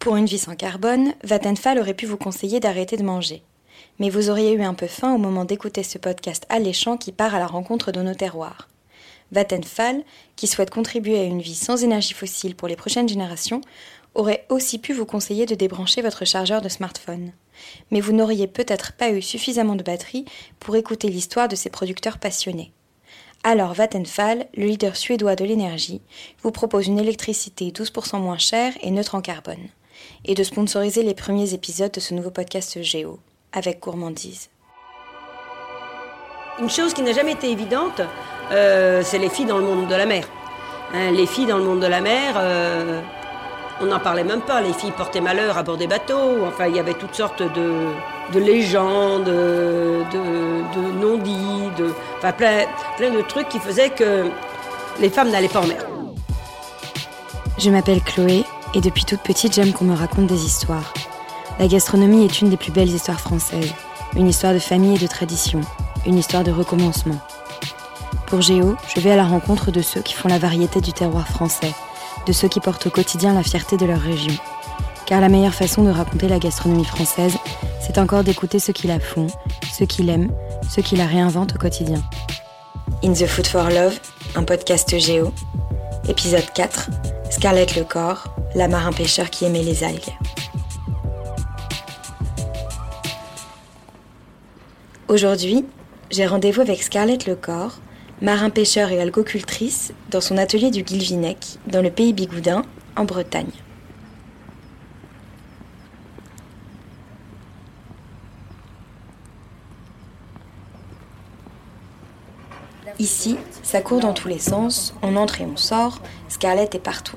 Pour une vie sans carbone, Vattenfall aurait pu vous conseiller d'arrêter de manger. Mais vous auriez eu un peu faim au moment d'écouter ce podcast alléchant qui part à la rencontre de nos terroirs. Vattenfall, qui souhaite contribuer à une vie sans énergie fossile pour les prochaines générations, aurait aussi pu vous conseiller de débrancher votre chargeur de smartphone. Mais vous n'auriez peut-être pas eu suffisamment de batterie pour écouter l'histoire de ces producteurs passionnés. Alors Vattenfall, le leader suédois de l'énergie, vous propose une électricité 12% moins chère et neutre en carbone et de sponsoriser les premiers épisodes de ce nouveau podcast Géo, avec gourmandise. Une chose qui n'a jamais été évidente, euh, c'est les filles dans le monde de la mer. Hein, les filles dans le monde de la mer, euh, on n'en parlait même pas. Les filles portaient malheur à bord des bateaux. Enfin, il y avait toutes sortes de, légendes, de, de non-dits, de, enfin, plein, plein de trucs qui faisaient que les femmes n'allaient pas en mer. Je m'appelle Chloé et depuis toute petite, j'aime qu'on me raconte des histoires. La gastronomie est une des plus belles histoires françaises. Une histoire de famille et de tradition. Une histoire de recommencement. Pour Géo, je vais à la rencontre de ceux qui font la variété du terroir français, de ceux qui portent au quotidien la fierté de leur région. Car la meilleure façon de raconter la gastronomie française, c'est encore d'écouter ceux qui la font, ceux qui l'aiment, ceux qui la réinventent au quotidien. In the Food for Love, un podcast Géo. Épisode 4, Scarlett Lecor, la marin-pêcheur qui aimait les algues. Aujourd'hui, j'ai rendez-vous avec Scarlett Lecor, marin-pêcheur et algocultrice, dans son atelier du Guilvinec, dans le pays Bigoudin, en Bretagne. Ici, ça court dans tous les sens, on entre et on sort, Scarlett est partout.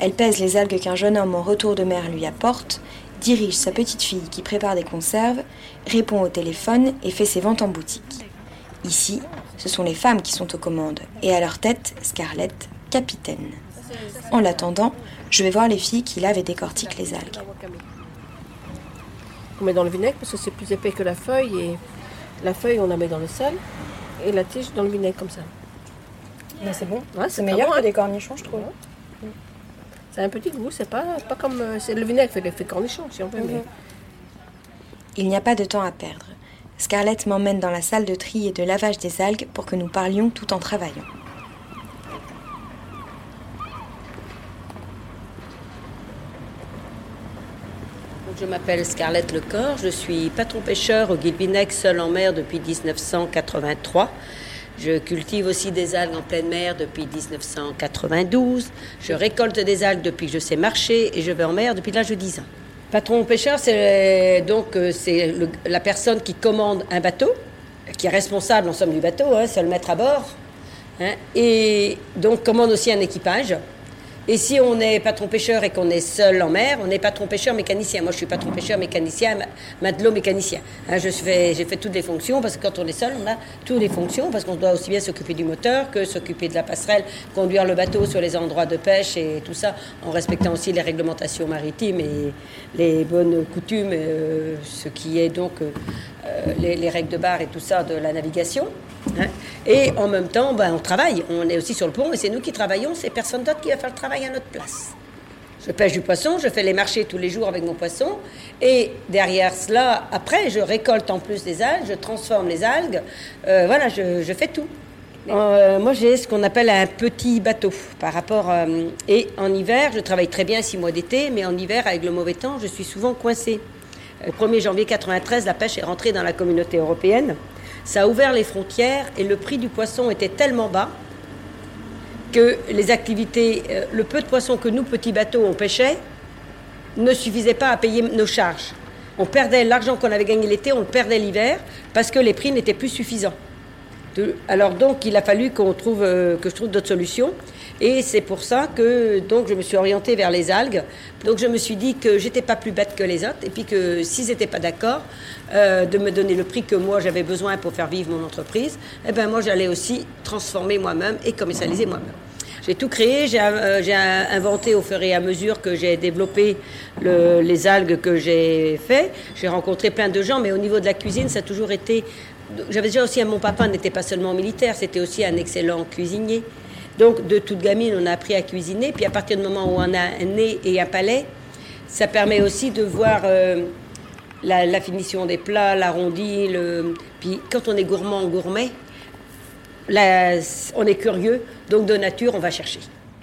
Elle pèse les algues qu'un jeune homme en retour de mer lui apporte, dirige sa petite fille qui prépare des conserves, répond au téléphone et fait ses ventes en boutique. Ici, ce sont les femmes qui sont aux commandes, et à leur tête, Scarlett, capitaine. En l'attendant, je vais voir les filles qui lavent et décortiquent les algues. On met dans le vinaigre parce que c'est plus épais que la feuille, et la feuille on la met dans le sel, et la tige dans le vinaigre comme ça. Mais c'est bon, c'est meilleur que des cornichons, je trouve. C'est un petit goût, c'est pas, pas comme. Euh, c'est le vinaigre fait l'effet cornichon, si on veut. mais... Il n'y a pas de temps à perdre. Scarlett m'emmène dans la salle de tri et de lavage des algues pour que nous parlions tout en travaillant. Je m'appelle Scarlett Lecor, je suis patron pêcheur au Guilvinec seul en mer depuis 1983. Je cultive aussi des algues en pleine mer depuis 1992. Je récolte des algues depuis que je sais marcher et je vais en mer depuis l'âge de 10 ans. Patron pêcheur, c'est donc euh, c'est la personne qui commande un bateau, qui est responsable en somme du bateau, hein, c'est le maître à bord, hein, et donc commande aussi un équipage. Et si on est patron pêcheur et qu'on est seul en mer, on est patron pêcheur mécanicien. Moi, je suis patron pêcheur mécanicien, matelot mécanicien. Hein, je fais, j'ai fait toutes les fonctions parce que quand on est seul, on a toutes les fonctions parce qu'on doit aussi bien s'occuper du moteur que s'occuper de la passerelle, conduire le bateau sur les endroits de pêche et tout ça, en respectant aussi les réglementations maritimes et les bonnes coutumes, euh, ce qui est donc euh, les, les, règles de barre et tout ça de la navigation. Hein. Et en même temps, ben, on travaille. On est aussi sur le pont et c'est nous qui travaillons. C'est personne d'autre qui va faire le travail à notre place. Je pêche du poisson, je fais les marchés tous les jours avec mon poisson. Et derrière cela, après, je récolte en plus les algues, je transforme les algues. Euh, voilà, je, fais tout. Euh, moi, j'ai ce qu'on appelle un petit bateau par rapport. Euh, et en hiver, je travaille très bien six mois d'été, mais en hiver, avec le mauvais temps, je suis souvent coincée. Le 1er janvier 93, la pêche est rentrée dans la communauté européenne. Ça a ouvert les frontières et le prix du poisson était tellement bas que les activités, euh, le peu de poissons que nous, petits bateaux, on pêchait, ne suffisait pas à payer nos charges. On perdait l'argent qu'on avait gagné l'été, on perdait l'hiver parce que les prix n'étaient plus suffisants. alors donc, il a fallu qu'on euh, que je trouve d'autres solutions. Et c'est pour ça que donc je me suis orientée vers les algues. Donc je me suis dit que j'étais pas plus bête que les autres et puis que s'ils n'étaient pas d'accord euh, de me donner le prix que moi j'avais besoin pour faire vivre mon entreprise, eh ben moi j'allais aussi transformer moi-même et commercialiser moi-même. J'ai tout créé, j'ai euh, inventé au fur et à mesure que j'ai développé les algues que j'ai fait. J'ai rencontré plein de gens, mais au niveau de la cuisine, ça a toujours été. J'avais déjà aussi, mon papa n'était pas seulement militaire, c'était aussi un excellent cuisinier. Donc, de toute gamine, on a appris à cuisiner. Puis, à partir du moment où on a un nez et un palais, Ça permet aussi de voir euh, la, finition des plats, l'arrondi. Le... Puis quand on est gourmand, gourmet, on est curieux, donc de nature, on va chercher.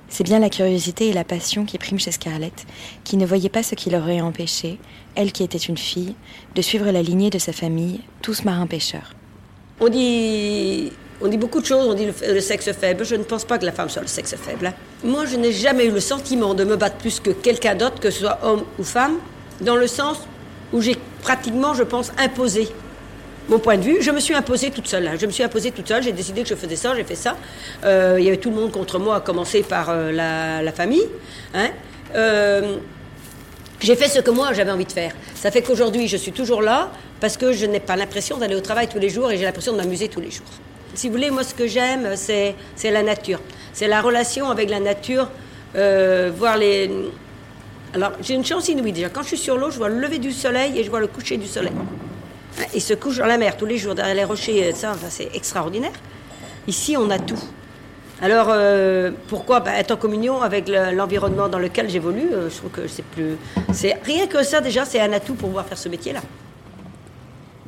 C'est bien la curiosité et la passion qui priment chez Scarlett, qui ne voyait pas ce qui l'aurait empêché, elle qui était une fille, de suivre la lignée de sa famille, tous marins-pêcheurs. On dit, on dit beaucoup de choses, on dit le, sexe faible. Je ne pense pas que la femme soit le sexe faible. Moi, je n'ai jamais eu le sentiment de me battre plus que quelqu'un d'autre, que ce soit homme ou femme, dans le sens où j'ai pratiquement, je pense, imposé mon point de vue. Je me suis imposée toute seule. Hein. Je me suis imposée toute seule. J'ai décidé que je faisais ça. J'ai fait ça. Euh, il y avait tout le monde contre moi, à commencer par euh, la, famille. Hein. Euh, j'ai fait ce que moi j'avais envie de faire. Ça fait qu'aujourd'hui, je suis toujours là parce que je n'ai pas l'impression d'aller au travail tous les jours et j'ai l'impression de m'amuser tous les jours. Si vous voulez, moi, ce que j'aime, c'est, la nature. C'est la relation avec la nature, voir les. Alors, j'ai une chance inouïe déjà. Quand je suis sur l'eau, je vois le lever du soleil et je vois le coucher du soleil. Il se couche dans la mer tous les jours derrière les rochers, ça, c'est extraordinaire. Ici, on a tout. Alors, euh, pourquoi? Bah, Être en communion avec l'environnement dans lequel j'évolue, euh, je trouve que c'est plus. Rien que ça déjà, c'est un atout pour pouvoir faire ce métier-là.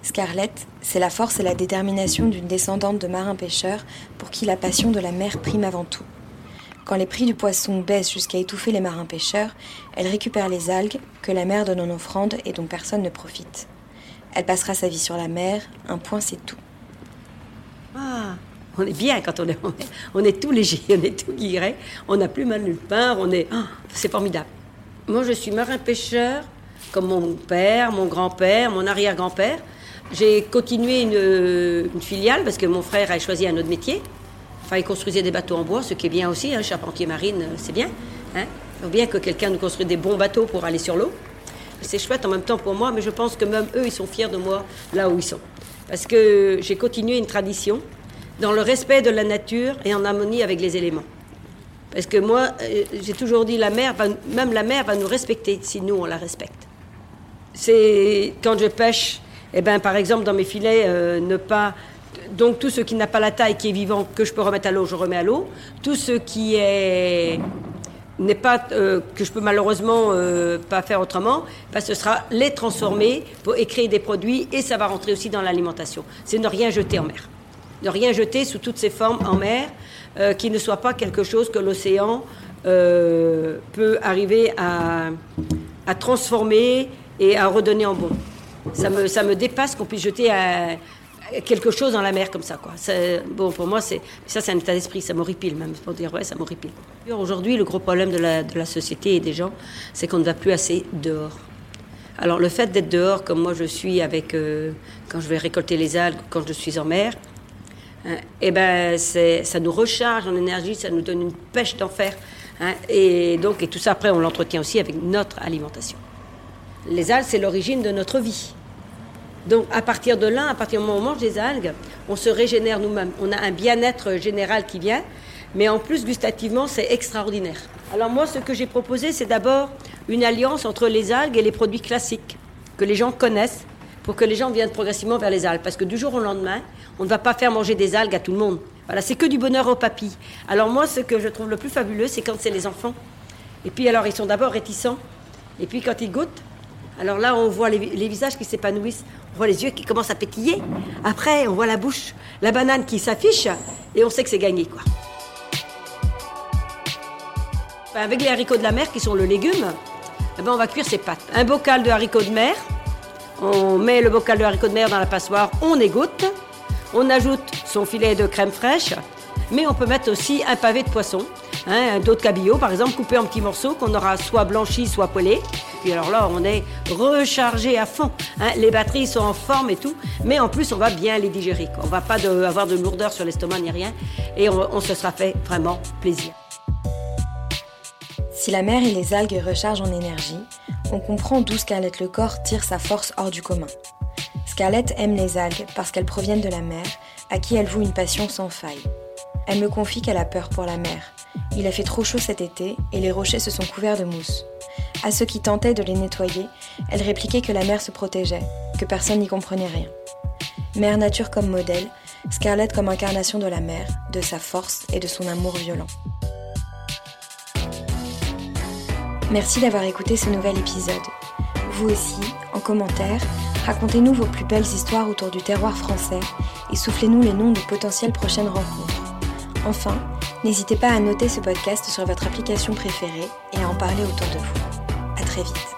Scarlett, c'est la force et la détermination d'une descendante de marins-pêcheurs pour qui la passion de la mer prime avant tout. Quand les prix du poisson baissent jusqu'à étouffer les marins-pêcheurs, elle récupère les algues que la mer donne en offrande et dont personne ne profite. Elle passera sa vie sur la mer, un point c'est tout. Ah, on est bien quand on est, on est, tout léger, on est tout guiré, on n'a plus mal nulle part, on est, ah, c'est formidable. Moi, je suis marin-pêcheur, comme mon père, mon grand-père, mon arrière-grand-père. J'ai continué une, filiale parce que mon frère a choisi un autre métier. Enfin, il construisait des bateaux en bois, ce qui est bien aussi, hein, charpentier marine, c'est bien. Hein. Faut bien que quelqu'un nous construise des bons bateaux pour aller sur l'eau c'est chouette en même temps pour moi, mais je pense que même eux, ils sont fiers de moi là où ils sont. Parce que j'ai continué une tradition dans le respect de la nature et en harmonie avec les éléments. Parce que moi, euh, j'ai toujours dit, la mer, même la mer va nous respecter si nous, on la respecte. C'est quand je pêche, eh ben, par exemple, dans mes filets, euh, ne pas... Donc tout ce qui n'a pas la taille, qui est vivant, que je peux remettre à l'eau, je remets à l'eau. Tout ce qui est n'est pas euh, que je peux malheureusement euh, pas faire autrement, que ce sera les transformer pour créer des produits et ça va rentrer aussi dans l'alimentation. C'est ne rien jeter en mer, ne rien jeter sous toutes ses formes en mer, qui ne soit pas quelque chose que l'océan peut arriver à, transformer et à redonner en bon. Ça me, ça me dépasse qu'on puisse jeter à, quelque chose dans la mer comme ça. Quoi. Bon, pour moi, c'est, ça, c'est un état d'esprit, ça m'horripile même, pour dire, ouais, ça m'horripile. Aujourd'hui, le gros problème de la, de la société et des gens, c'est qu'on ne va plus assez dehors. Alors, le fait d'être dehors, comme moi je suis, avec, euh, quand je vais récolter les algues, quand je suis en mer, hein, eh ben, ça nous recharge en énergie, ça nous donne une pêche d'enfer. Hein, et donc, et tout ça, après, on l'entretient aussi avec notre alimentation. Les algues, c'est l'origine de notre vie. Donc à partir de là, à partir du moment où on mange des algues, on se régénère nous-mêmes. On a un bien-être général qui vient, mais en plus gustativement, c'est extraordinaire. Alors moi, ce que j'ai proposé, c'est d'abord une alliance entre les algues et les produits classiques que les gens connaissent pour que les gens viennent progressivement vers les algues. Parce que du jour au lendemain, on ne va pas faire manger des algues à tout le monde. Voilà, c'est que du bonheur au papy. Alors moi, ce que je trouve le plus fabuleux, c'est quand c'est les enfants. Et puis alors, ils sont d'abord réticents. Et puis quand ils goûtent, alors là, on voit les, visages qui s'épanouissent. On voit les yeux qui commencent à pétiller. Après, on voit la bouche, la banane qui s'affiche, et on sait que c'est gagné, quoi. Avec les haricots de la mer, qui sont le légume, eh ben on va cuire ses pâtes. Un bocal de haricots de mer. On met le bocal de haricots de mer dans la passoire, on égoutte. On ajoute son filet de crème fraîche, mais on peut mettre aussi un pavé de poisson, hein, d'autres cabillaud par exemple, coupé en petits morceaux qu'on aura soit blanchi, soit poêlé. Puis alors là, on est rechargé à fond. Hein. Les batteries sont en forme et tout, mais en plus, on va bien les digérer. On va pas avoir de lourdeur sur l'estomac ni rien, et on, se sera fait vraiment plaisir. Si la mer et les algues rechargent en énergie, on comprend d'où Scarlett le corps tire sa force hors du commun. Scarlett aime les algues parce qu'elles proviennent de la mer, à qui elle voue une passion sans faille. Elle me confie qu'elle a peur pour la mer. Il a fait trop chaud cet été et les rochers se sont couverts de mousse. À ceux qui tentaient de les nettoyer, elle répliquait que la mer se protégeait, que personne n'y comprenait rien. Mère nature comme modèle, Scarlett comme incarnation de la mer, de sa force et de son amour violent. Merci d'avoir écouté ce nouvel épisode. Vous aussi, en commentaire, racontez-nous vos plus belles histoires autour du terroir français et soufflez-nous les noms de potentielles prochaines rencontres. Enfin, n'hésitez pas à noter ce podcast sur votre application préférée et à en parler autour de vous. Très vite.